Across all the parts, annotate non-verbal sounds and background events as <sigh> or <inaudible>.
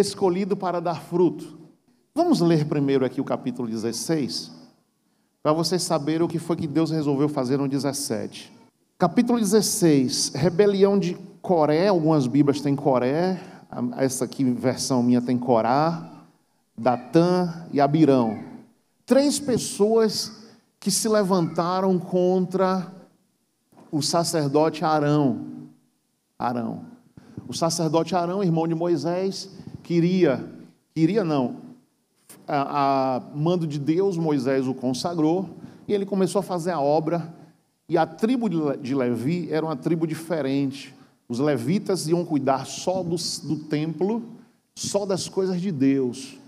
escolhido para dar fruto. Vamos ler primeiro aqui o capítulo 16, para vocês saberem o que foi que Deus resolveu fazer no 17. Capítulo 16, rebelião de Coré, algumas Bíblias têm Coré, essa aqui, versão minha, tem Corá, Datã e Abirão. Três pessoas que se levantaram contra o sacerdote Arão. Arão. O sacerdote Arão, irmão de Moisés, queria, queria não, a, a mando de Deus, Moisés o consagrou, e ele começou a fazer a obra, e a tribo de Levi era uma tribo diferente. Os levitas iam cuidar só do, do templo, só das coisas de Deus.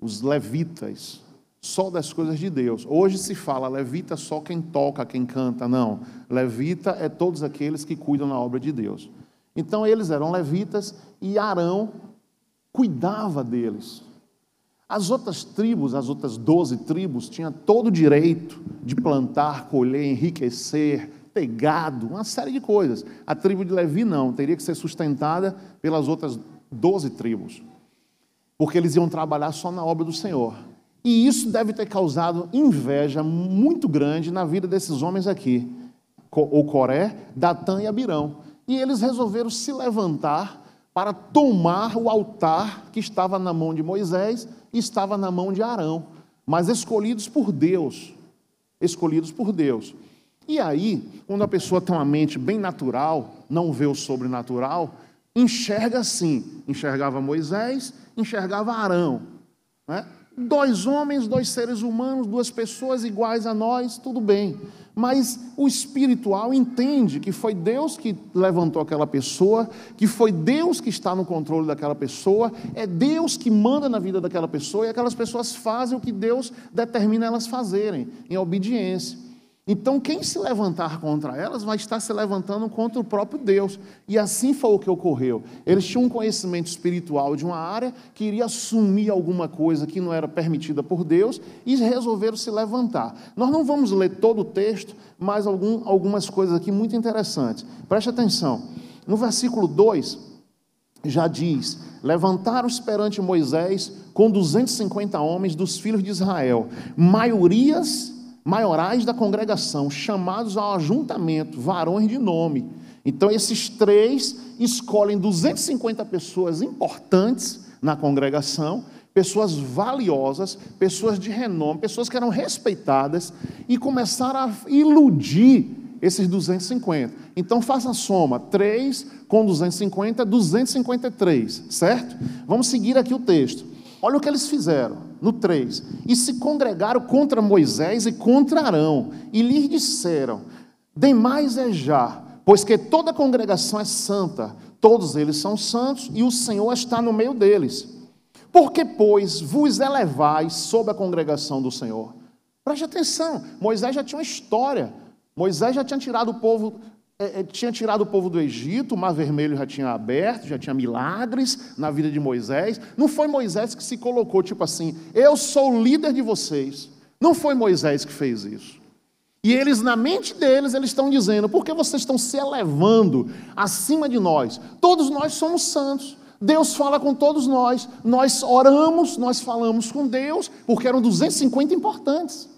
Os levitas, só das coisas de Deus. Hoje se fala levita só quem toca, quem canta. Não. Levita é todos aqueles que cuidam na obra de Deus. Então eles eram levitas e Arão cuidava deles. As outras tribos, as outras doze tribos, tinham todo o direito de plantar, colher, enriquecer, ter gado, uma série de coisas. A tribo de Levi não, teria que ser sustentada pelas outras doze tribos, porque eles iam trabalhar só na obra do Senhor. E isso deve ter causado inveja muito grande na vida desses homens aqui, o Coré, Datã e Abirão. E eles resolveram se levantar para tomar o altar que estava na mão de Moisés e estava na mão de Arão, mas escolhidos por Deus. Escolhidos por Deus. E aí, quando a pessoa tem uma mente bem natural, não vê o sobrenatural, enxerga assim: enxergava Moisés, enxergava Arão. Né? Dois homens, dois seres humanos, duas pessoas iguais a nós, tudo bem. Mas o espiritual entende que foi Deus que levantou aquela pessoa, que foi Deus que está no controle daquela pessoa, é Deus que manda na vida daquela pessoa e aquelas pessoas fazem o que Deus determina elas fazerem, em obediência. Então, quem se levantar contra elas vai estar se levantando contra o próprio Deus. E assim foi o que ocorreu. Eles tinham um conhecimento espiritual de uma área que iria assumir alguma coisa que não era permitida por Deus e resolveram se levantar. Nós não vamos ler todo o texto, mas algum, algumas coisas aqui muito interessantes. Preste atenção. No versículo 2, já diz: Levantaram-se perante Moisés com 250 homens dos filhos de Israel, maiorias maiorais da congregação, chamados ao ajuntamento, varões de nome. Então, esses três escolhem 250 pessoas importantes na congregação, pessoas valiosas, pessoas de renome, pessoas que eram respeitadas, e começaram a iludir esses 250. Então, faça a soma: 3 com 250, 253, certo? Vamos seguir aqui o texto. Olha o que eles fizeram, no 3. E se congregaram contra Moisés e contra Arão, e lhes disseram: Demais é já, pois que toda a congregação é santa, todos eles são santos, e o Senhor está no meio deles. Porque, pois, vos elevais sobre a congregação do Senhor? Preste atenção, Moisés já tinha uma história. Moisés já tinha tirado o povo é, é, tinha tirado o povo do Egito, o Mar Vermelho já tinha aberto, já tinha milagres na vida de Moisés. Não foi Moisés que se colocou, tipo assim, eu sou o líder de vocês. Não foi Moisés que fez isso. E eles, na mente deles, eles estão dizendo: por que vocês estão se elevando acima de nós? Todos nós somos santos. Deus fala com todos nós. Nós oramos, nós falamos com Deus, porque eram 250 importantes.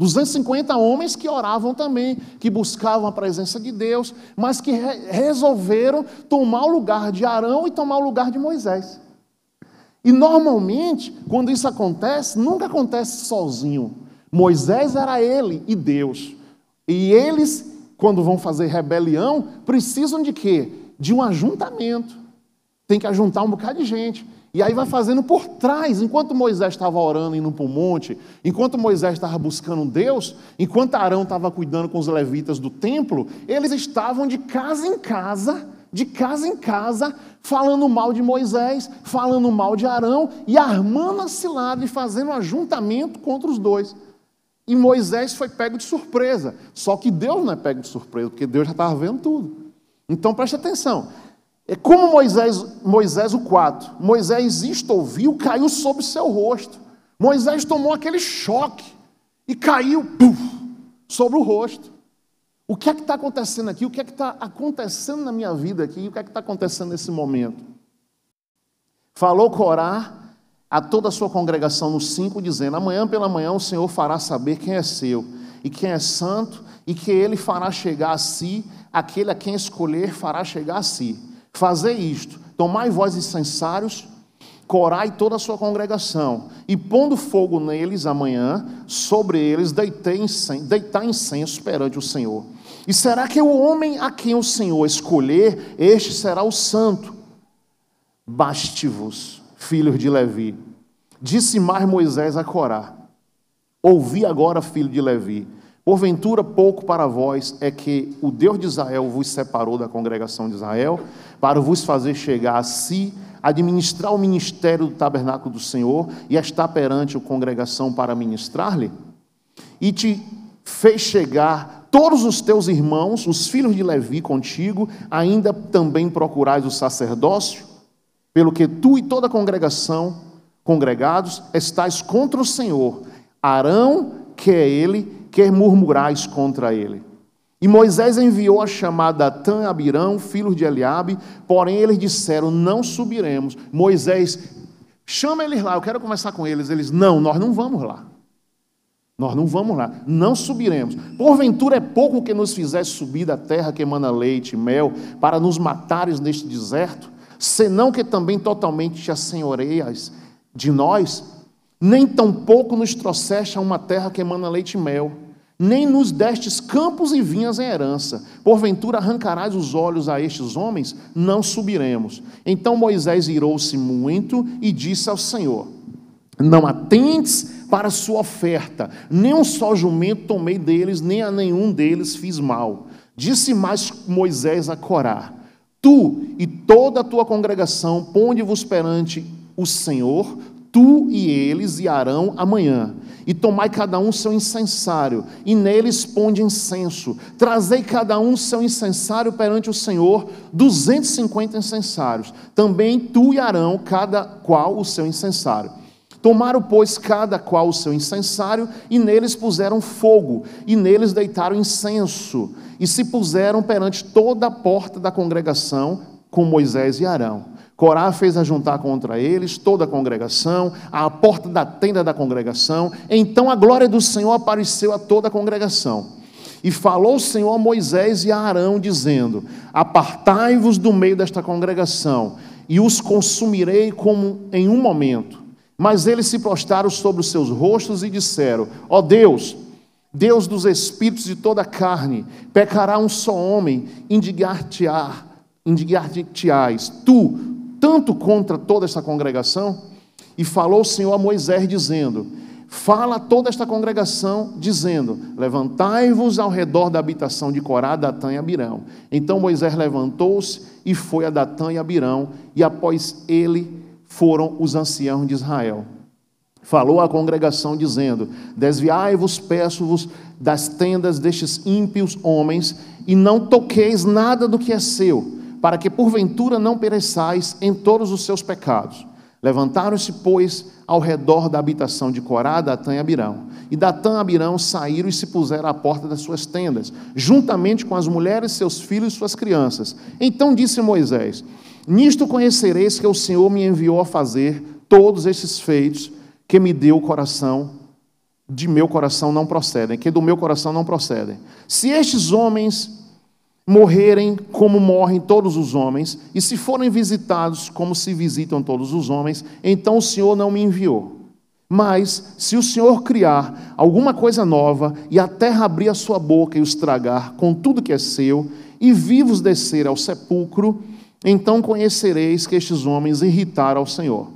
250 homens que oravam também, que buscavam a presença de Deus, mas que re resolveram tomar o lugar de Arão e tomar o lugar de Moisés. E normalmente, quando isso acontece, nunca acontece sozinho. Moisés era ele e Deus. E eles, quando vão fazer rebelião, precisam de quê? De um ajuntamento. Tem que ajuntar um bocado de gente. E aí vai fazendo por trás, enquanto Moisés estava orando, indo para o monte, enquanto Moisés estava buscando Deus, enquanto Arão estava cuidando com os levitas do templo, eles estavam de casa em casa, de casa em casa, falando mal de Moisés, falando mal de Arão e armando a cilada e fazendo um ajuntamento contra os dois. E Moisés foi pego de surpresa. Só que Deus não é pego de surpresa, porque Deus já estava vendo tudo. Então preste atenção. É como Moisés, Moisés o 4. Moisés isto ouviu, caiu sobre seu rosto. Moisés tomou aquele choque e caiu puf, sobre o rosto. O que é que está acontecendo aqui? O que é que está acontecendo na minha vida aqui? O que é que está acontecendo nesse momento? Falou Corá a toda a sua congregação no 5, dizendo: Amanhã pela manhã o Senhor fará saber quem é seu e quem é santo, e que ele fará chegar a si, aquele a quem escolher fará chegar a si. Fazer isto, tomai vós incensários, corai toda a sua congregação, e pondo fogo neles amanhã, sobre eles deitei incenso, deitar incenso perante o Senhor. E será que o homem a quem o Senhor escolher, este será o santo? Baste-vos, filhos de Levi. Disse mais Moisés a Corá: Ouvi agora, filho de Levi. Porventura, pouco para vós é que o Deus de Israel vos separou da congregação de Israel, para vos fazer chegar a si, administrar o ministério do tabernáculo do Senhor e estar perante a congregação para ministrar-lhe? E te fez chegar todos os teus irmãos, os filhos de Levi contigo, ainda também procurais o sacerdócio? Pelo que tu e toda a congregação, congregados, estáis contra o Senhor. Arão, que é ele, quer murmurais contra ele. E Moisés enviou a chamada Datã e Abirão, filhos de Eliabe, porém eles disseram: Não subiremos. Moisés, chama eles lá, eu quero conversar com eles. Eles, não, nós não vamos lá. Nós não vamos lá, não subiremos. Porventura é pouco que nos fizesse subir da terra que emana leite e mel, para nos matares neste deserto? senão que também totalmente te assenhoreias de nós, nem tampouco nos trouxeste a uma terra que emana leite e mel, nem nos destes campos e vinhas em herança. Porventura arrancarás os olhos a estes homens? Não subiremos. Então Moisés irou-se muito e disse ao Senhor: Não atentes para sua oferta, nem um só jumento tomei deles, nem a nenhum deles fiz mal. Disse mais Moisés a Corá: Tu e toda a tua congregação, ponde-vos perante o Senhor, tu e eles e Arão amanhã. E tomai cada um seu incensário, e neles ponde incenso. Trazei cada um seu incensário perante o Senhor, 250 incensários. Também tu e Arão, cada qual o seu incensário. Tomaram, pois, cada qual o seu incensário, e neles puseram fogo, e neles deitaram incenso e se puseram perante toda a porta da congregação com Moisés e Arão. Corá fez ajuntar contra eles toda a congregação, à porta da tenda da congregação. Então a glória do Senhor apareceu a toda a congregação. E falou o Senhor a Moisés e a Arão, dizendo: Apartai-vos do meio desta congregação, e os consumirei como em um momento. Mas eles se prostraram sobre os seus rostos e disseram: Ó oh Deus, Deus dos espíritos de toda a carne, pecará um só homem, indignar-te-ás, tu, tanto contra toda esta congregação? E falou o Senhor a Moisés, dizendo: Fala a toda esta congregação, dizendo: Levantai-vos ao redor da habitação de Corá, Datã e Abirão. Então Moisés levantou-se e foi a Datã e Abirão, e após ele foram os anciãos de Israel. Falou à congregação, dizendo: Desviai-vos, peço-vos, das tendas destes ímpios homens, e não toqueis nada do que é seu, para que porventura não pereçais em todos os seus pecados. Levantaram-se, pois, ao redor da habitação de Corá, Datã e Abirão. E Datã e Abirão saíram e se puseram à porta das suas tendas, juntamente com as mulheres, seus filhos e suas crianças. Então disse Moisés: Nisto conhecereis que o Senhor me enviou a fazer todos estes feitos que me deu o coração, de meu coração não procedem, que do meu coração não procedem. Se estes homens morrerem como morrem todos os homens, e se forem visitados como se visitam todos os homens, então o Senhor não me enviou. Mas, se o Senhor criar alguma coisa nova, e a terra abrir a sua boca e os tragar com tudo que é seu, e vivos descer ao sepulcro, então conhecereis que estes homens irritaram ao Senhor.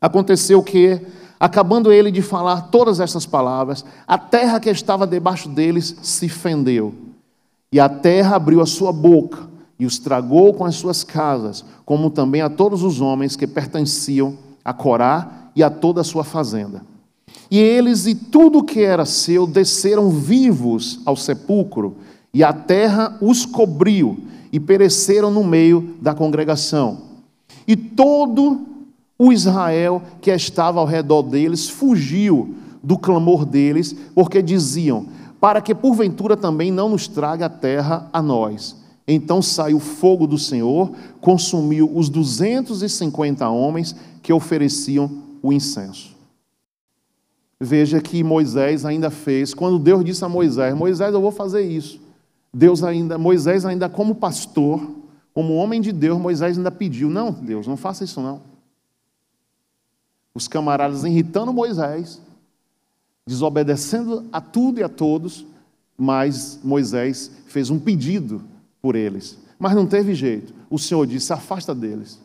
Aconteceu que, Acabando ele de falar todas estas palavras, a terra que estava debaixo deles se fendeu. E a terra abriu a sua boca e os tragou com as suas casas, como também a todos os homens que pertenciam a Corá e a toda a sua fazenda. E eles e tudo que era seu desceram vivos ao sepulcro, e a terra os cobriu, e pereceram no meio da congregação. E todo o Israel que estava ao redor deles fugiu do clamor deles, porque diziam: Para que porventura também não nos traga a terra a nós. Então saiu fogo do Senhor, consumiu os 250 homens que ofereciam o incenso. Veja que Moisés ainda fez, quando Deus disse a Moisés: Moisés, eu vou fazer isso. Deus ainda, Moisés ainda como pastor, como homem de Deus, Moisés ainda pediu: Não, Deus, não faça isso não. Os camaradas irritando Moisés, desobedecendo a tudo e a todos, mas Moisés fez um pedido por eles. Mas não teve jeito. O Senhor disse: se afasta deles.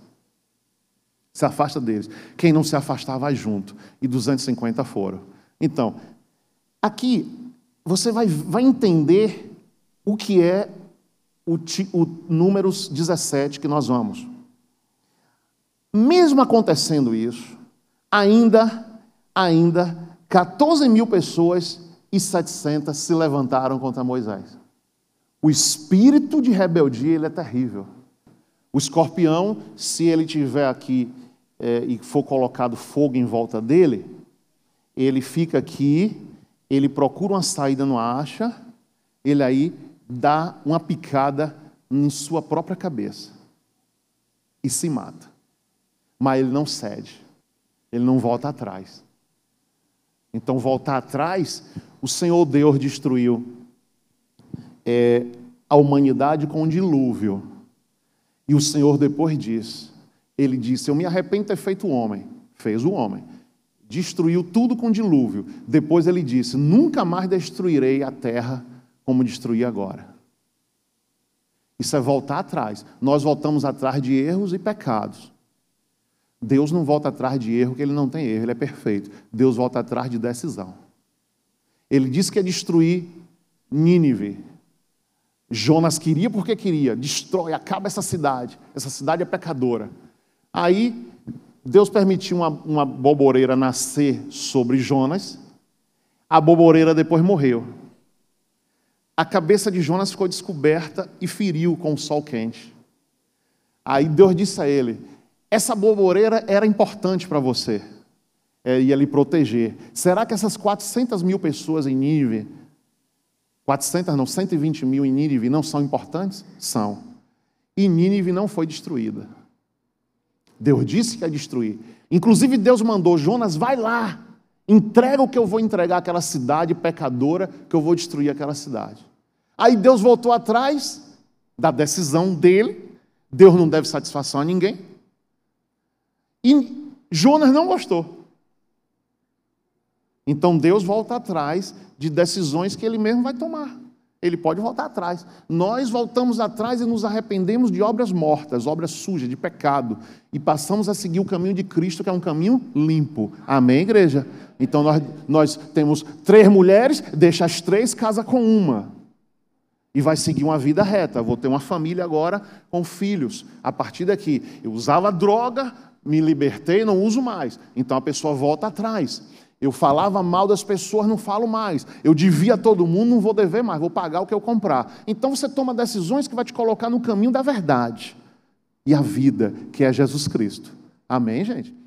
Se afasta deles. Quem não se afastar vai junto. E 250 foram. Então, aqui você vai, vai entender o que é o, o números 17 que nós vamos. Mesmo acontecendo isso, ainda, ainda, 14 mil pessoas e 700 se levantaram contra Moisés. O espírito de rebeldia ele é terrível. O escorpião, se ele tiver aqui é, e for colocado fogo em volta dele, ele fica aqui, ele procura uma saída, não acha, ele aí dá uma picada em sua própria cabeça e se mata. Mas ele não cede, ele não volta atrás. Então, voltar atrás, o Senhor Deus destruiu é, a humanidade com um dilúvio. E o Senhor depois diz, ele disse: Eu me arrependo de ter feito o homem. Fez o homem. Destruiu tudo com dilúvio. Depois ele disse: Nunca mais destruirei a terra como destruí agora. Isso é voltar atrás. Nós voltamos atrás de erros e pecados. Deus não volta atrás de erro, que ele não tem erro, ele é perfeito. Deus volta atrás de decisão. Ele disse que ia destruir Nínive. Jonas queria porque queria, destrói, acaba essa cidade. Essa cidade é pecadora. Aí Deus permitiu uma, uma boboreira nascer sobre Jonas. A boboreira depois morreu. A cabeça de Jonas ficou descoberta e feriu com o sol quente. Aí Deus disse a ele: Essa boboreira era importante para você, é, ia lhe proteger. Será que essas 400 mil pessoas em Nínive 400 não, 120 mil em Nínive não são importantes? São. E Nínive não foi destruída. Deus disse que ia destruir. Inclusive Deus mandou, Jonas, vai lá, entrega o que eu vou entregar àquela cidade pecadora, que eu vou destruir aquela cidade. Aí Deus voltou atrás da decisão dele, Deus não deve satisfação a ninguém. E Jonas não gostou. Então Deus volta atrás de decisões que ele mesmo vai tomar. Ele pode voltar atrás. Nós voltamos atrás e nos arrependemos de obras mortas, obras sujas, de pecado, e passamos a seguir o caminho de Cristo, que é um caminho limpo. Amém, igreja? Então nós, nós temos três mulheres, deixa as três, casa com uma. E vai seguir uma vida reta. Vou ter uma família agora com filhos. A partir daqui, eu usava droga, me libertei, não uso mais. Então a pessoa volta atrás. Eu falava mal das pessoas, não falo mais. Eu devia a todo mundo, não vou dever mais, vou pagar o que eu comprar. Então você toma decisões que vai te colocar no caminho da verdade e a vida, que é Jesus Cristo. Amém, gente?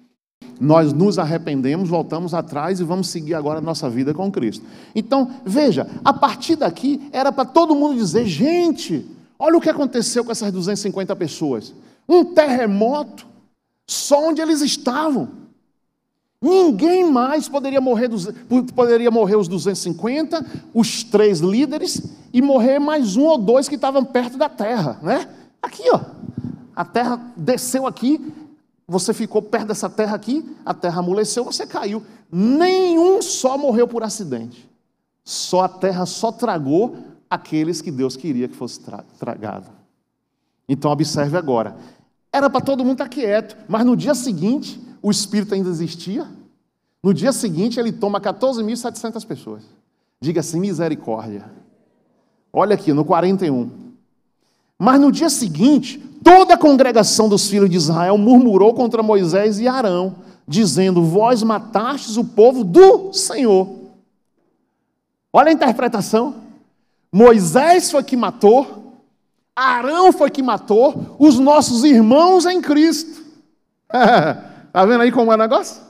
Nós nos arrependemos, voltamos atrás e vamos seguir agora a nossa vida com Cristo. Então, veja, a partir daqui era para todo mundo dizer: gente, olha o que aconteceu com essas 250 pessoas. Um terremoto, só onde eles estavam. Ninguém mais poderia morrer, poderia morrer os 250, os três líderes, e morrer mais um ou dois que estavam perto da terra, né? Aqui, ó. A terra desceu aqui, você ficou perto dessa terra aqui, a terra amoleceu, você caiu. Nenhum só morreu por acidente. Só a terra só tragou aqueles que Deus queria que fosse tra tragado. Então observe agora. Era para todo mundo estar quieto, mas no dia seguinte o espírito ainda existia. No dia seguinte, ele toma 14.700 pessoas. Diga assim: misericórdia. Olha aqui, no 41. Mas no dia seguinte, toda a congregação dos filhos de Israel murmurou contra Moisés e Arão, dizendo: Vós matastes o povo do Senhor. Olha a interpretação. Moisés foi que matou, Arão foi que matou os nossos irmãos em Cristo. Está <laughs> vendo aí como é o negócio?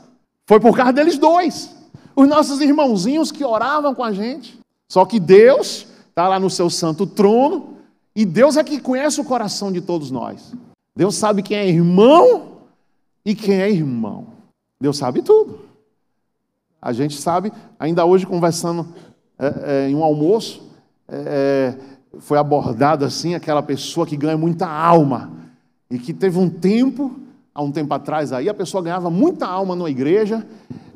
Foi por causa deles dois. Os nossos irmãozinhos que oravam com a gente. Só que Deus está lá no seu santo trono E Deus é que conhece o coração de todos nós. Deus sabe quem é irmão e quem é irmão. Deus sabe tudo. A gente sabe, ainda hoje conversando é, é, em um almoço, é, é foi abordado assim aquela pessoa que ganha muita alma e que teve um tempo, há um tempo atrás aí, a pessoa ganhava muita alma na igreja.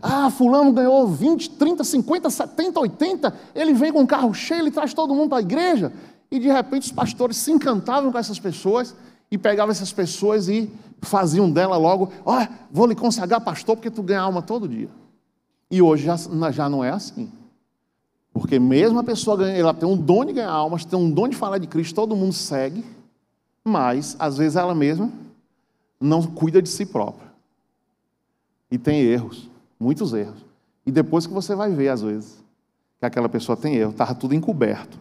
Ah, fulano ganhou 20, 30, 50, 70, 80, ele vem com um carro cheio, ele traz todo mundo para a igreja. E de repente os pastores se encantavam com essas pessoas e pegavam essas pessoas e faziam dela logo, ó, oh, vou lhe consagrar pastor porque tu ganha alma todo dia. E hoje já, já não é assim. Porque mesmo a pessoa ganha, ela tem um dom de ganhar almas, tem um dom de falar de Cristo, todo mundo segue, mas às vezes ela mesma não cuida de si própria. E tem erros, muitos erros. E depois que você vai ver, às vezes, que aquela pessoa tem erro, estava tudo encoberto.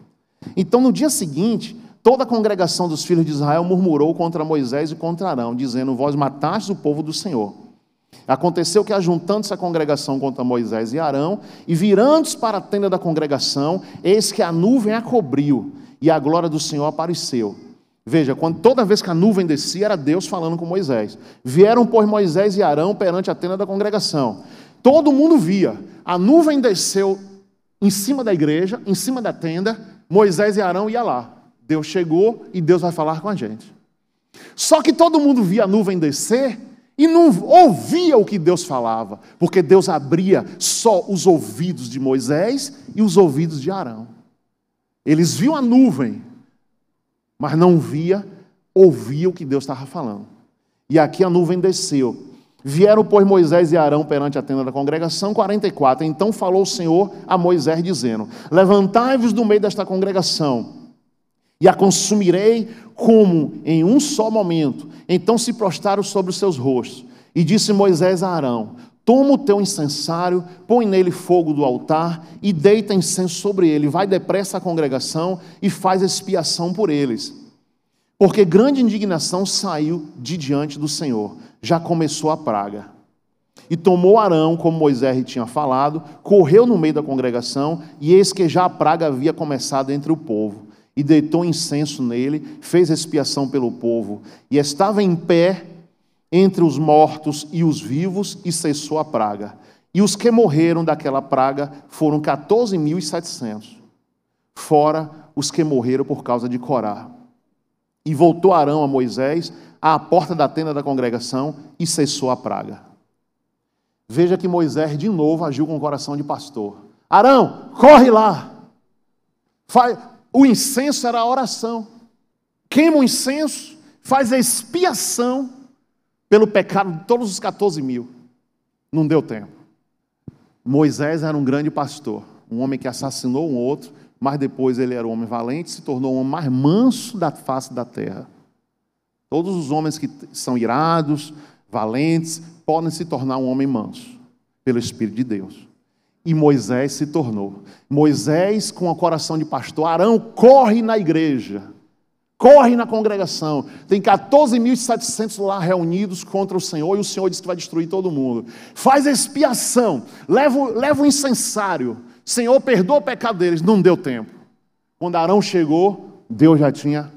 Então, no dia seguinte, toda a congregação dos filhos de Israel murmurou contra Moisés e contra Arão, dizendo: Vós matastes o povo do Senhor. Aconteceu que, ajuntando-se a congregação contra Moisés e Arão, e virando-se para a tenda da congregação, eis que a nuvem a cobriu, e a glória do Senhor apareceu. Veja, quando toda vez que a nuvem descia, era Deus falando com Moisés. Vieram, pois, Moisés e Arão perante a tenda da congregação. Todo mundo via. A nuvem desceu em cima da igreja, em cima da tenda, Moisés e Arão iam lá. Deus chegou e Deus vai falar com a gente. Só que todo mundo via a nuvem descer e não ouvia o que Deus falava, porque Deus abria só os ouvidos de Moisés e os ouvidos de Arão. Eles viam a nuvem, mas não via, ouvia o que Deus estava falando. E aqui a nuvem desceu. Vieram, pois, Moisés e Arão perante a tenda da congregação, 44. Então falou o Senhor a Moisés, dizendo: Levantai-vos do meio desta congregação, e a consumirei como em um só momento. Então se prostraram sobre os seus rostos. E disse Moisés a Arão: Toma o teu incensário, põe nele fogo do altar e deita incenso sobre ele. Vai depressa à congregação e faz expiação por eles. Porque grande indignação saiu de diante do Senhor já começou a praga. E tomou Arão, como Moisés tinha falado, correu no meio da congregação, e eis que já a praga havia começado entre o povo. E deitou incenso nele, fez expiação pelo povo, e estava em pé entre os mortos e os vivos, e cessou a praga. E os que morreram daquela praga foram 14.700, fora os que morreram por causa de Corá. E voltou Arão a Moisés à porta da tenda da congregação e cessou a praga. Veja que Moisés de novo agiu com o coração de pastor. Arão, corre lá. Faz... O incenso era a oração. Queima o incenso, faz a expiação pelo pecado de todos os 14 mil. Não deu tempo. Moisés era um grande pastor, um homem que assassinou um outro, mas depois ele era um homem valente, se tornou o homem mais manso da face da terra. Todos os homens que são irados, valentes, podem se tornar um homem manso, pelo Espírito de Deus. E Moisés se tornou. Moisés, com o coração de pastor, Arão corre na igreja, corre na congregação. Tem 14.700 lá reunidos contra o Senhor, e o Senhor diz que vai destruir todo mundo. Faz expiação, leva, leva o incensário. Senhor, perdoa o pecado deles. Não deu tempo. Quando Arão chegou, Deus já tinha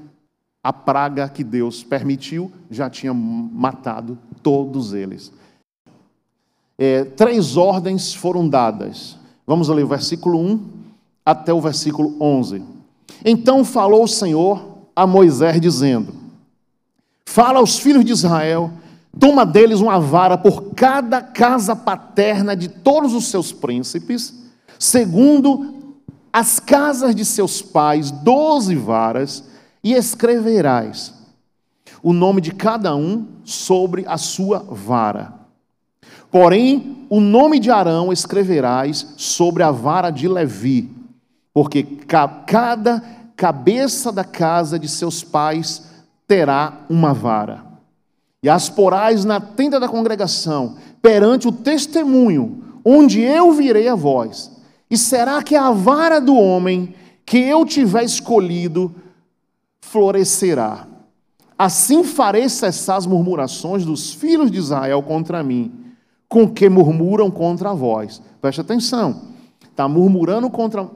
a praga que Deus permitiu já tinha matado todos eles. É, três ordens foram dadas. Vamos ler o versículo 1 até o versículo 11. Então falou o Senhor a Moisés, dizendo: Fala aos filhos de Israel, toma deles uma vara por cada casa paterna de todos os seus príncipes, segundo as casas de seus pais, doze varas, e escreverás o nome de cada um sobre a sua vara. Porém, o nome de Arão escreverás sobre a vara de Levi, porque cada cabeça da casa de seus pais terá uma vara. E as porás na tenda da congregação, perante o testemunho, onde eu virei a voz. E será que a vara do homem que eu tiver escolhido florescerá. Assim farei cessar as murmurações dos filhos de Israel contra mim, com que murmuram contra vós. Preste atenção. Está murmurando contra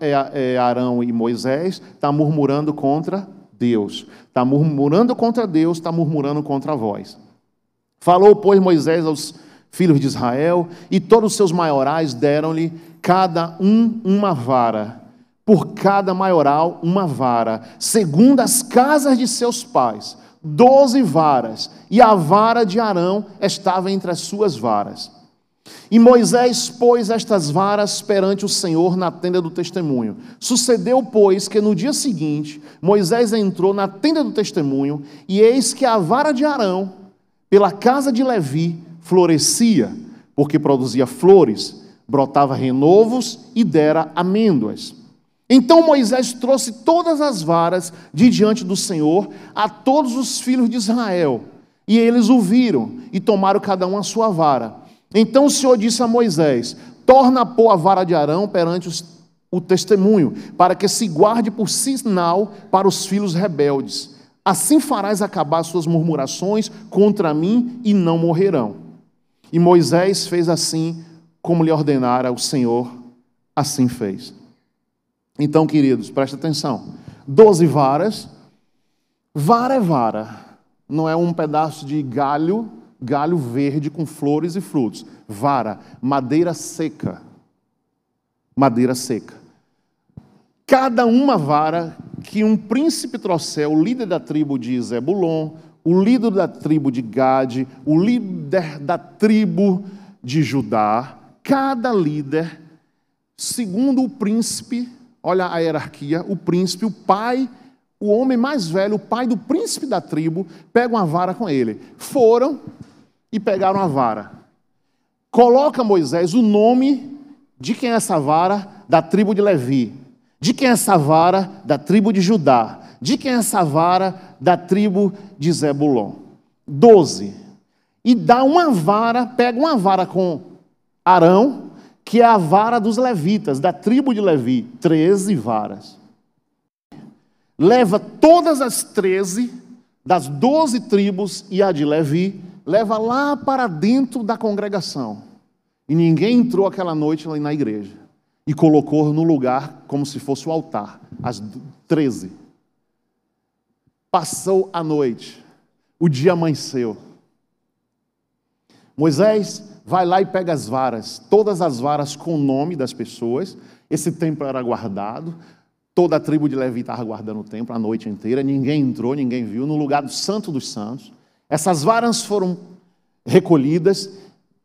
é, é, Arão e Moisés, está murmurando contra Deus. Está murmurando contra Deus, está murmurando contra vós. Falou, pois, Moisés aos filhos de Israel, e todos os seus maiorais deram-lhe cada um uma vara, por cada maioral uma vara, segundo as casas de seus pais, doze varas, e a vara de Arão estava entre as suas varas. E Moisés pôs estas varas perante o Senhor na tenda do testemunho. Sucedeu, pois, que no dia seguinte Moisés entrou na tenda do testemunho, e eis que a vara de Arão, pela casa de Levi, florescia, porque produzia flores, brotava renovos e dera amêndoas. Então Moisés trouxe todas as varas de diante do Senhor a todos os filhos de Israel, e eles o viram e tomaram cada um a sua vara. Então o Senhor disse a Moisés: Torna a pôr a vara de Arão perante os, o testemunho, para que se guarde por sinal para os filhos rebeldes. Assim farás acabar suas murmurações contra mim e não morrerão. E Moisés fez assim como lhe ordenara o Senhor, assim fez. Então, queridos, preste atenção: doze varas, vara é vara, não é um pedaço de galho galho verde com flores e frutos. Vara, madeira seca. Madeira seca. Cada uma vara que um príncipe trouxer, o líder da tribo de Zebulon, o líder da tribo de Gade, o líder da tribo de Judá, cada líder, segundo o príncipe, olha a hierarquia, o príncipe, o pai, o homem mais velho, o pai do príncipe da tribo, pega uma vara com ele. Foram e pegaram a vara. Coloca Moisés o nome de quem é essa vara da tribo de Levi, de quem é essa vara da tribo de Judá, de quem é essa vara da tribo de Zebulon. Doze. E dá uma vara, pega uma vara com Arão, que é a vara dos levitas, da tribo de Levi, treze varas. Leva todas as treze das doze tribos e a de Levi, leva lá para dentro da congregação. E ninguém entrou aquela noite na igreja. E colocou no lugar como se fosse o altar, às 13. Passou a noite, o dia amanheceu. Moisés vai lá e pega as varas, todas as varas com o nome das pessoas. Esse templo era guardado, toda a tribo de Levi estava guardando o templo a noite inteira, ninguém entrou, ninguém viu, no lugar do Santo dos Santos. Essas varas foram recolhidas,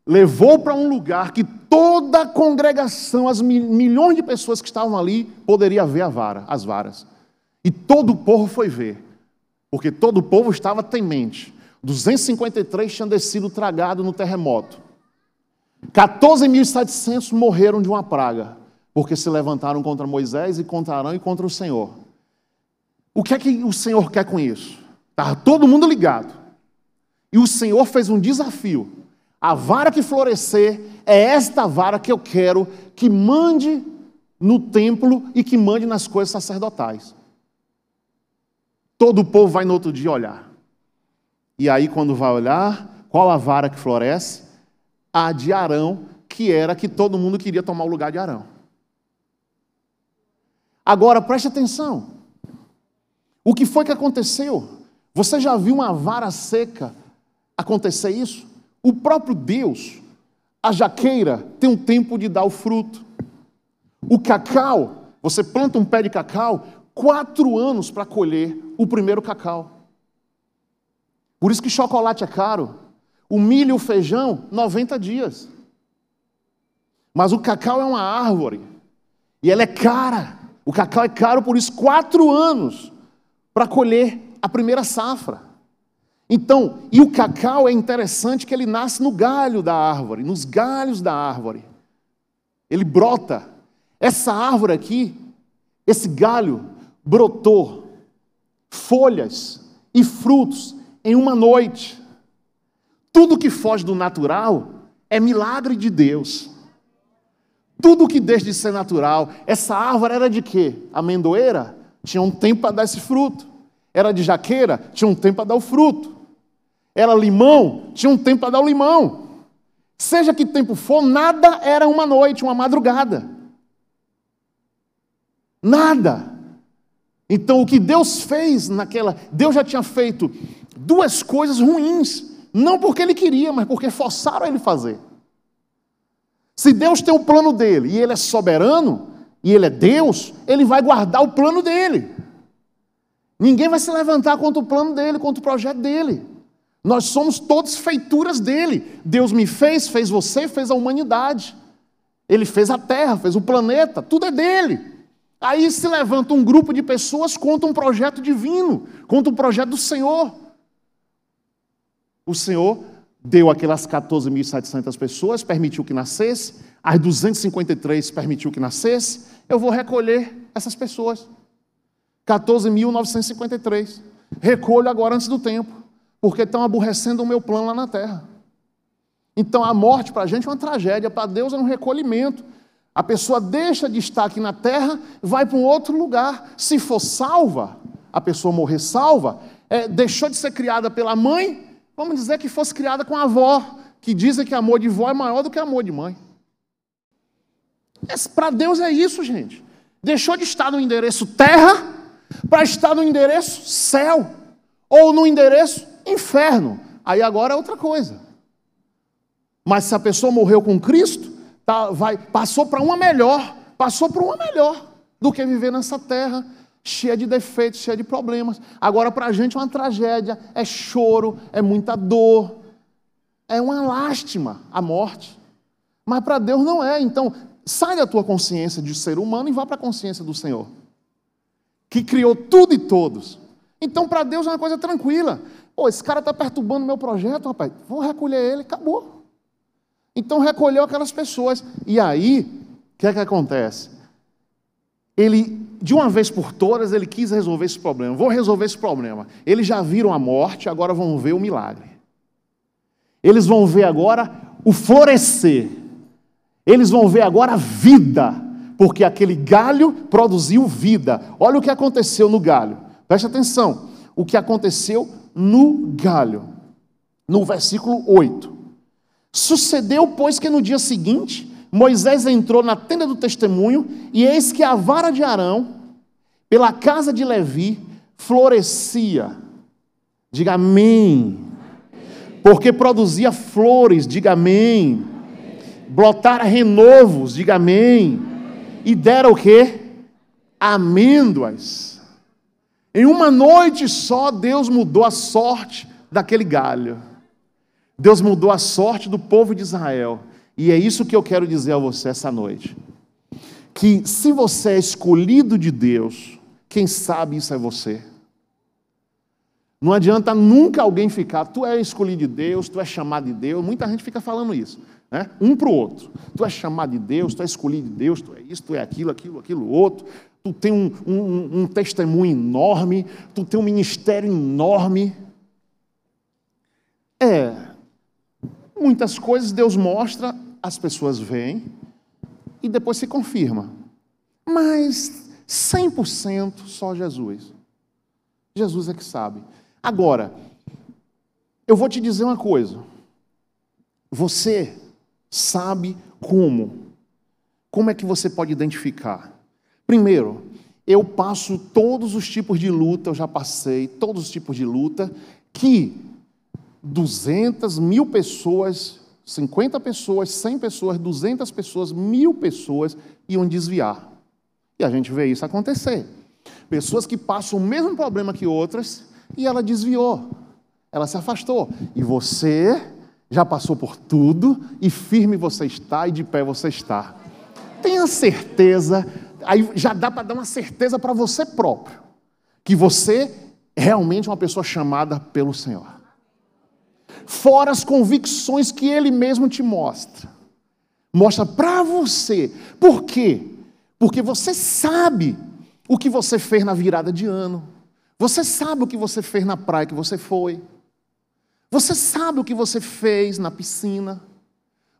levou para um lugar que toda a congregação, as milhões de pessoas que estavam ali, poderia ver a vara, as varas. E todo o povo foi ver, porque todo o povo estava temente. 253 tinham descido tragado no terremoto. 14.700 morreram de uma praga, porque se levantaram contra Moisés e contra Arão e contra o Senhor. O que é que o Senhor quer com isso? Estava todo mundo ligado. E o Senhor fez um desafio. A vara que florescer é esta vara que eu quero que mande no templo e que mande nas coisas sacerdotais. Todo o povo vai no outro dia olhar. E aí, quando vai olhar, qual a vara que floresce? A de Arão, que era que todo mundo queria tomar o lugar de Arão. Agora, preste atenção. O que foi que aconteceu? Você já viu uma vara seca acontecer isso? O próprio Deus, a jaqueira, tem um tempo de dar o fruto. O cacau, você planta um pé de cacau, quatro anos para colher o primeiro cacau. Por isso que chocolate é caro. O milho e o feijão, 90 dias. Mas o cacau é uma árvore. E ela é cara. O cacau é caro, por isso, quatro anos para colher a primeira safra. Então, e o cacau é interessante que ele nasce no galho da árvore, nos galhos da árvore. Ele brota. Essa árvore aqui, esse galho, brotou folhas e frutos em uma noite. Tudo que foge do natural é milagre de Deus. Tudo que deixa de ser natural. Essa árvore era de quê? Amendoeira? Tinha um tempo para dar esse fruto. Era de jaqueira? Tinha um tempo para dar o fruto. Era limão, tinha um tempo para dar o limão. Seja que tempo for, nada era uma noite, uma madrugada. Nada. Então, o que Deus fez naquela. Deus já tinha feito duas coisas ruins. Não porque ele queria, mas porque forçaram ele fazer. Se Deus tem o plano dele e ele é soberano, e ele é Deus, ele vai guardar o plano dele. Ninguém vai se levantar contra o plano dele, contra o projeto dele. Nós somos todos feituras dele. Deus me fez, fez você, fez a humanidade. Ele fez a terra, fez o planeta, tudo é dele. Aí se levanta um grupo de pessoas contra um projeto divino, contra um projeto do Senhor. O Senhor deu aquelas 14.700 pessoas, permitiu que nascesse, as 253 permitiu que nascesse, eu vou recolher essas pessoas. 14.953. Recolho agora antes do tempo, porque estão aborrecendo o meu plano lá na terra. Então a morte para a gente é uma tragédia, para Deus é um recolhimento. A pessoa deixa de estar aqui na terra, vai para um outro lugar. Se for salva, a pessoa morrer salva, é, deixou de ser criada pela mãe, vamos dizer que fosse criada com a avó, que dizem que amor de vó é maior do que amor de mãe. Para Deus é isso, gente. Deixou de estar no endereço terra para estar no endereço céu, ou no endereço inferno. Aí agora é outra coisa. Mas se a pessoa morreu com Cristo, tá, vai, passou para uma melhor, passou para uma melhor do que viver nessa terra cheia de defeitos, cheia de problemas. Agora, para a gente é uma tragédia, é choro, é muita dor, é uma lástima a morte. Mas para Deus não é. Então, sai da tua consciência de ser humano e vá para a consciência do Senhor, que criou tudo e todos. Então, para Deus é uma coisa tranquila. Pô, esse cara está perturbando meu projeto, rapaz. Vou recolher ele, acabou. Então recolheu aquelas pessoas. E aí, o que é que acontece? Ele, de uma vez por todas, ele quis resolver esse problema. Vou resolver esse problema. Eles já viram a morte, agora vão ver o milagre. Eles vão ver agora o florescer. Eles vão ver agora a vida, porque aquele galho produziu vida. Olha o que aconteceu no galho. Preste atenção. O que aconteceu no galho. No versículo 8. Sucedeu, pois, que no dia seguinte Moisés entrou na tenda do testemunho, e eis que a vara de Arão, pela casa de Levi, florescia. Diga amém. Porque produzia flores, diga amém. Blotara renovos, diga amém. E dera o quê? Amêndoas. Em uma noite só, Deus mudou a sorte daquele galho. Deus mudou a sorte do povo de Israel. E é isso que eu quero dizer a você essa noite. Que se você é escolhido de Deus, quem sabe isso é você. Não adianta nunca alguém ficar, tu é escolhido de Deus, tu é chamado de Deus. Muita gente fica falando isso, né? um para o outro. Tu é chamado de Deus, tu é escolhido de Deus, tu é isso, tu é aquilo, aquilo, aquilo, outro. Tu tem um, um, um testemunho enorme, tu tem um ministério enorme. É, Muitas coisas Deus mostra, as pessoas veem e depois se confirma. Mas 100% só Jesus. Jesus é que sabe. Agora, eu vou te dizer uma coisa. Você sabe como? Como é que você pode identificar? Primeiro, eu passo todos os tipos de luta, eu já passei todos os tipos de luta que 200 mil pessoas, 50 pessoas, 100 pessoas, 200 pessoas, mil pessoas iam desviar. E a gente vê isso acontecer. Pessoas que passam o mesmo problema que outras e ela desviou, ela se afastou. E você já passou por tudo e firme você está e de pé você está. Tenha certeza, aí já dá para dar uma certeza para você próprio, que você é realmente uma pessoa chamada pelo Senhor fora as convicções que ele mesmo te mostra. Mostra para você. Por quê? Porque você sabe o que você fez na virada de ano. Você sabe o que você fez na praia que você foi. Você sabe o que você fez na piscina.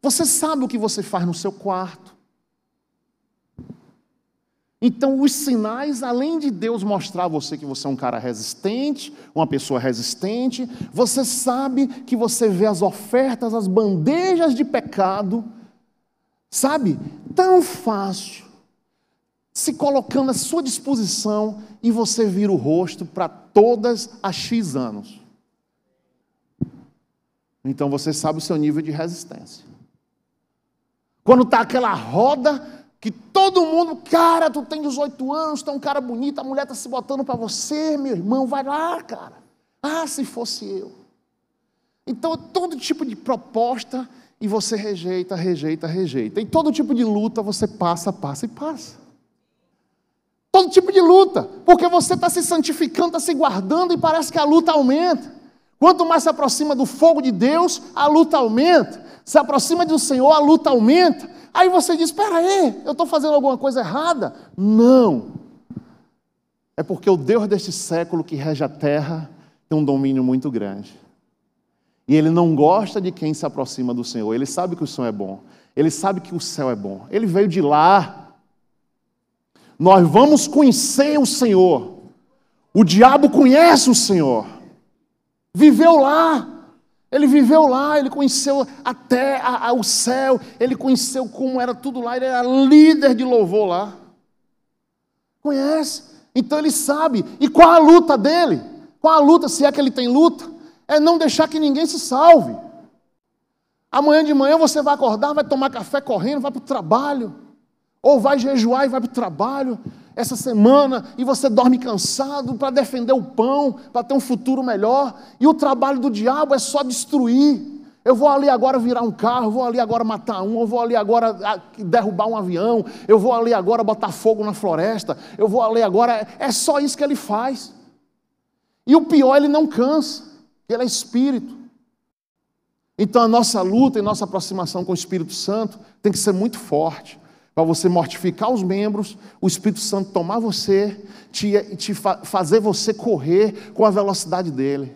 Você sabe o que você faz no seu quarto. Então, os sinais, além de Deus mostrar a você que você é um cara resistente, uma pessoa resistente, você sabe que você vê as ofertas, as bandejas de pecado, sabe? Tão fácil. se colocando à sua disposição e você vira o rosto para todas as X anos. Então você sabe o seu nível de resistência. Quando está aquela roda que todo mundo, cara, tu tem 18 anos, é um cara bonito, a mulher está se botando para você, meu irmão, vai lá, cara. Ah, se fosse eu. Então, todo tipo de proposta e você rejeita, rejeita, rejeita. Em todo tipo de luta você passa, passa e passa. Todo tipo de luta, porque você está se santificando, está se guardando e parece que a luta aumenta. Quanto mais se aproxima do fogo de Deus, a luta aumenta. Se aproxima do Senhor, a luta aumenta. Aí você diz: Espera aí, eu estou fazendo alguma coisa errada? Não. É porque o Deus deste século que rege a terra tem um domínio muito grande. E ele não gosta de quem se aproxima do Senhor. Ele sabe que o Senhor é bom. Ele sabe que o céu é bom. Ele veio de lá. Nós vamos conhecer o Senhor. O diabo conhece o Senhor. Viveu lá. Ele viveu lá, ele conheceu até a, a, o céu, ele conheceu como era tudo lá, ele era líder de louvor lá. Conhece? Então ele sabe. E qual a luta dele? Qual a luta, se é que ele tem luta? É não deixar que ninguém se salve. Amanhã de manhã você vai acordar, vai tomar café correndo, vai para o trabalho. Ou vai jejuar e vai para o trabalho essa semana e você dorme cansado para defender o pão, para ter um futuro melhor. E o trabalho do diabo é só destruir. Eu vou ali agora virar um carro, vou ali agora matar um, eu vou ali agora ah, derrubar um avião, eu vou ali agora botar fogo na floresta, eu vou ali agora. É só isso que ele faz. E o pior, ele não cansa, ele é espírito. Então a nossa luta e nossa aproximação com o Espírito Santo tem que ser muito forte para você mortificar os membros, o Espírito Santo tomar você, te, te fa fazer você correr com a velocidade dele,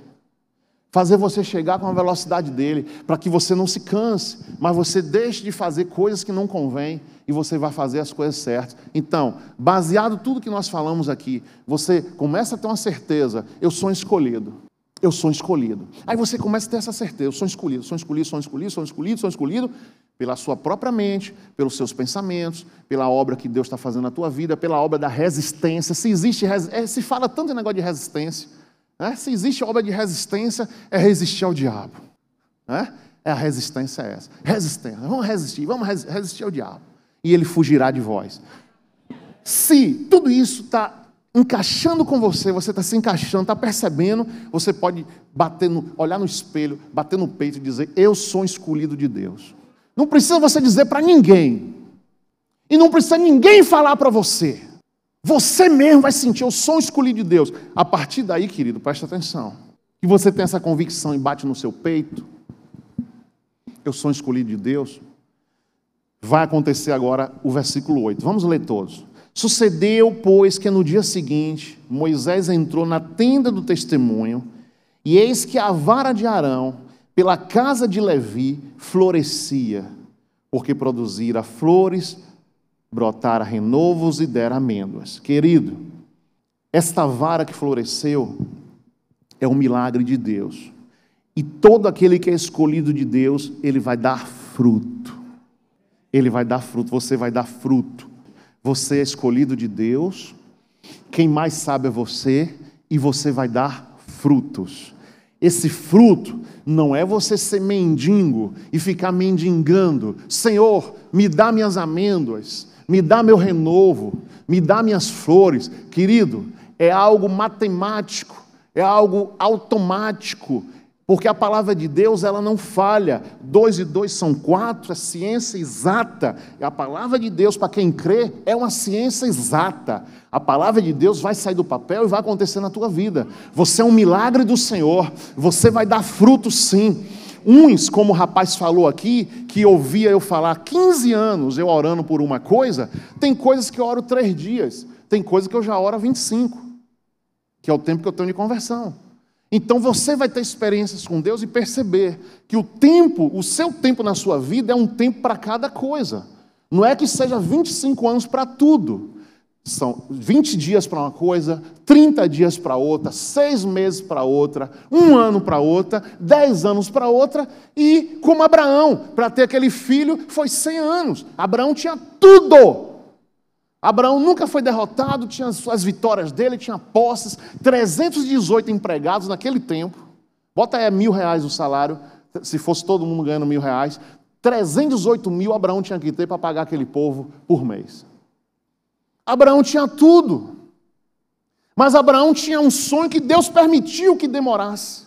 fazer você chegar com a velocidade dele, para que você não se canse, mas você deixe de fazer coisas que não convêm e você vai fazer as coisas certas. Então, baseado tudo que nós falamos aqui, você começa a ter uma certeza: eu sou escolhido. Eu sou escolhido. Aí você começa a ter essa certeza: eu sou escolhido, sou escolhido, sou escolhido, sou escolhido, sou escolhido pela sua própria mente, pelos seus pensamentos, pela obra que Deus está fazendo na tua vida, pela obra da resistência. Se existe, é, se fala tanto em negócio de resistência, né? se existe obra de resistência, é resistir ao diabo. Né? É a resistência é essa. Resistência, vamos resistir, vamos resistir ao diabo. E ele fugirá de vós. Se tudo isso está encaixando com você, você está se encaixando, está percebendo, você pode bater no, olhar no espelho, bater no peito e dizer: Eu sou escolhido de Deus. Não precisa você dizer para ninguém. E não precisa ninguém falar para você. Você mesmo vai sentir o som escolhido de Deus. A partir daí, querido, presta atenção. Que você tem essa convicção e bate no seu peito. Eu sou escolhido de Deus. Vai acontecer agora o versículo 8. Vamos ler todos. Sucedeu, pois, que no dia seguinte Moisés entrou na tenda do testemunho, e eis que a vara de Arão pela casa de Levi florescia, porque produzira flores, brotara renovos e dera amêndoas. Querido, esta vara que floresceu é um milagre de Deus. E todo aquele que é escolhido de Deus, ele vai dar fruto. Ele vai dar fruto, você vai dar fruto. Você é escolhido de Deus, quem mais sabe é você, e você vai dar frutos. Esse fruto não é você ser mendigo e ficar mendigando. Senhor, me dá minhas amêndoas, me dá meu renovo, me dá minhas flores. Querido, é algo matemático, é algo automático, porque a palavra de Deus ela não falha. Dois e dois são quatro, é ciência exata. E a palavra de Deus, para quem crê, é uma ciência exata. A palavra de Deus vai sair do papel e vai acontecer na tua vida. Você é um milagre do Senhor. Você vai dar fruto sim. Uns, como o rapaz falou aqui, que ouvia eu falar 15 anos eu orando por uma coisa, tem coisas que eu oro três dias, tem coisas que eu já oro 25, que é o tempo que eu tenho de conversão. Então você vai ter experiências com Deus e perceber que o tempo, o seu tempo na sua vida é um tempo para cada coisa. Não é que seja 25 anos para tudo. São 20 dias para uma coisa, 30 dias para outra, seis meses para outra, um ano para outra, dez anos para outra, e como Abraão, para ter aquele filho foi 100 anos. Abraão tinha tudo. Abraão nunca foi derrotado, tinha as vitórias dele, tinha posses, 318 empregados naquele tempo. Bota aí mil reais o salário, se fosse todo mundo ganhando mil reais. 318 mil Abraão tinha que ter para pagar aquele povo por mês. Abraão tinha tudo. Mas Abraão tinha um sonho que Deus permitiu que demorasse.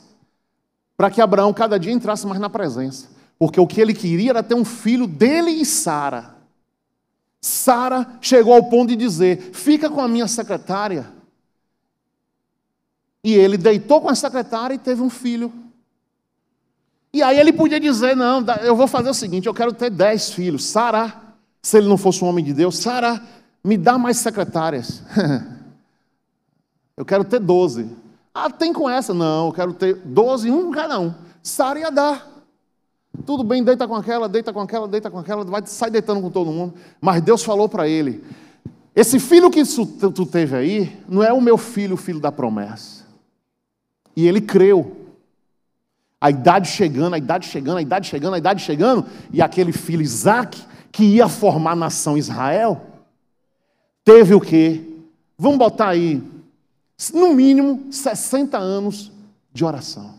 Para que Abraão cada dia entrasse mais na presença. Porque o que ele queria era ter um filho dele e Sara. Sara chegou ao ponto de dizer: Fica com a minha secretária. E ele deitou com a secretária e teve um filho. E aí ele podia dizer: Não, eu vou fazer o seguinte: eu quero ter dez filhos. Sara, se ele não fosse um homem de Deus, Sara, me dá mais secretárias. <laughs> eu quero ter doze. Ah, tem com essa? Não, eu quero ter doze, um cada um. Sara ia dar. Tudo bem, deita com aquela, deita com aquela, deita com aquela, vai, sai deitando com todo mundo. Mas Deus falou para ele: esse filho que tu teve aí, não é o meu filho, o filho da promessa. E ele creu. A idade chegando, a idade chegando, a idade chegando, a idade chegando, e aquele filho Isaac, que ia formar a nação Israel, teve o quê? Vamos botar aí, no mínimo, 60 anos de oração.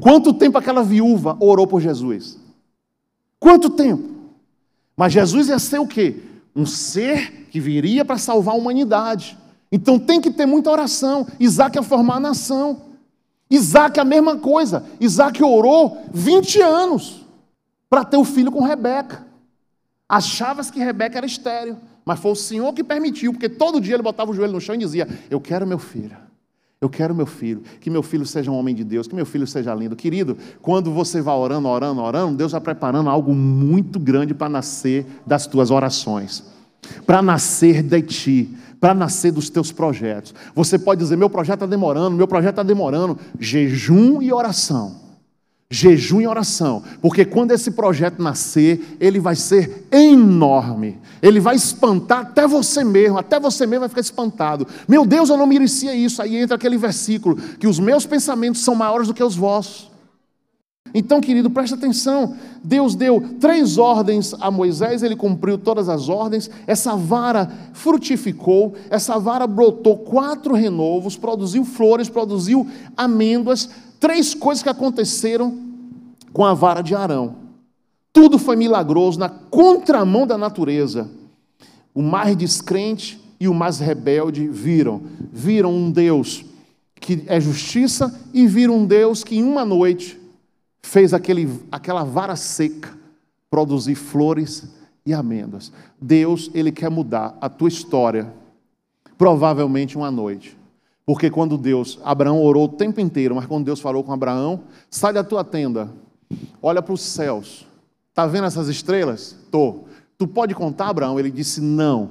Quanto tempo aquela viúva orou por Jesus? Quanto tempo? Mas Jesus ia ser o quê? Um ser que viria para salvar a humanidade. Então tem que ter muita oração. Isaac ia formar a nação. Isaac a mesma coisa. Isaac orou 20 anos para ter o filho com Rebeca. Achava que Rebeca era estéreo, mas foi o Senhor que permitiu, porque todo dia ele botava o joelho no chão e dizia: Eu quero meu filho. Eu quero meu filho, que meu filho seja um homem de Deus, que meu filho seja lindo. Querido, quando você vai orando, orando, orando, Deus vai preparando algo muito grande para nascer das tuas orações, para nascer de ti, para nascer dos teus projetos. Você pode dizer: meu projeto está demorando, meu projeto está demorando. Jejum e oração. Jejum e oração, porque quando esse projeto nascer, ele vai ser enorme, ele vai espantar até você mesmo, até você mesmo vai ficar espantado. Meu Deus, eu não merecia isso. Aí entra aquele versículo: que os meus pensamentos são maiores do que os vossos. Então, querido, preste atenção. Deus deu três ordens a Moisés, ele cumpriu todas as ordens. Essa vara frutificou, essa vara brotou quatro renovos, produziu flores, produziu amêndoas, três coisas que aconteceram com a vara de Arão. Tudo foi milagroso, na contramão da natureza. O mais descrente e o mais rebelde viram. Viram um Deus que é justiça e viram um Deus que em uma noite fez aquele, aquela vara seca produzir flores e amêndoas. Deus, Ele quer mudar a tua história, provavelmente uma noite. Porque quando Deus, Abraão orou o tempo inteiro, mas quando Deus falou com Abraão, sai da tua tenda, olha para os céus. Está vendo essas estrelas? Tô. Tu pode contar, Abraão? Ele disse: Não.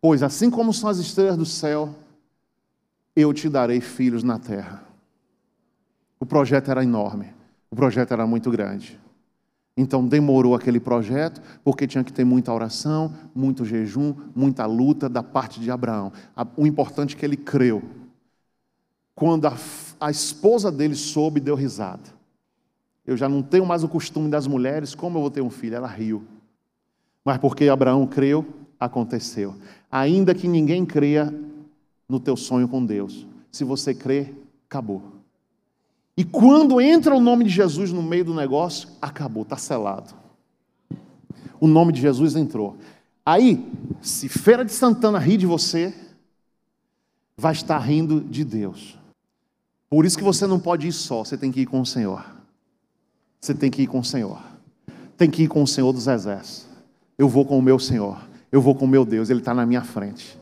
Pois assim como são as estrelas do céu, eu te darei filhos na terra. O projeto era enorme, o projeto era muito grande. Então demorou aquele projeto, porque tinha que ter muita oração, muito jejum, muita luta da parte de Abraão. O importante é que ele creu. Quando a, a esposa dele soube, deu risada. Eu já não tenho mais o costume das mulheres, como eu vou ter um filho? Ela riu. Mas porque Abraão creu, aconteceu. Ainda que ninguém creia no teu sonho com Deus, se você crê, acabou. E quando entra o nome de Jesus no meio do negócio, acabou, está selado. O nome de Jesus entrou. Aí, se Feira de Santana ri de você, vai estar rindo de Deus. Por isso que você não pode ir só, você tem que ir com o Senhor. Você tem que ir com o Senhor. Tem que ir com o Senhor dos Exércitos. Eu vou com o meu Senhor. Eu vou com o meu Deus. Ele está na minha frente.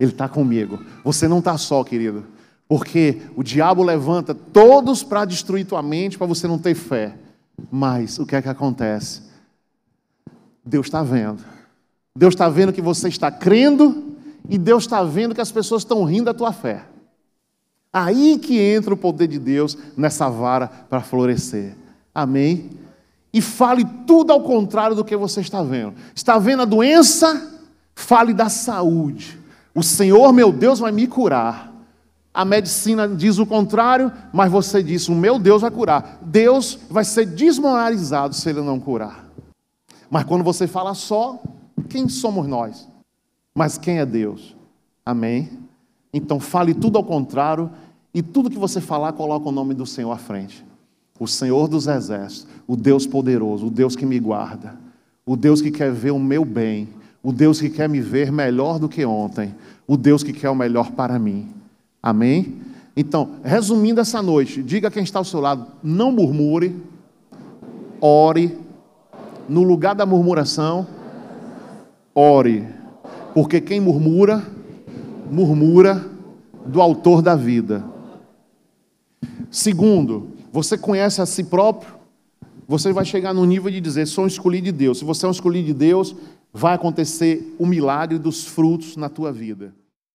Ele está comigo. Você não está só, querido. Porque o diabo levanta todos para destruir tua mente, para você não ter fé. Mas o que é que acontece? Deus está vendo. Deus está vendo que você está crendo e Deus está vendo que as pessoas estão rindo da tua fé. Aí que entra o poder de Deus nessa vara para florescer. Amém? E fale tudo ao contrário do que você está vendo. Está vendo a doença? Fale da saúde. O Senhor, meu Deus, vai me curar. A medicina diz o contrário, mas você diz: o meu Deus vai curar. Deus vai ser desmoralizado se ele não curar. Mas quando você fala só, quem somos nós? Mas quem é Deus? Amém? Então fale tudo ao contrário e tudo que você falar, coloca o nome do Senhor à frente. O Senhor dos exércitos, o Deus poderoso, o Deus que me guarda, o Deus que quer ver o meu bem, o Deus que quer me ver melhor do que ontem, o Deus que quer o melhor para mim. Amém? Então, resumindo essa noite, diga quem está ao seu lado: não murmure, ore, no lugar da murmuração, ore, porque quem murmura, murmura do autor da vida. Segundo, você conhece a si próprio, você vai chegar no nível de dizer: sou um escolhido de Deus. Se você é um escolhido de Deus, vai acontecer o milagre dos frutos na tua vida.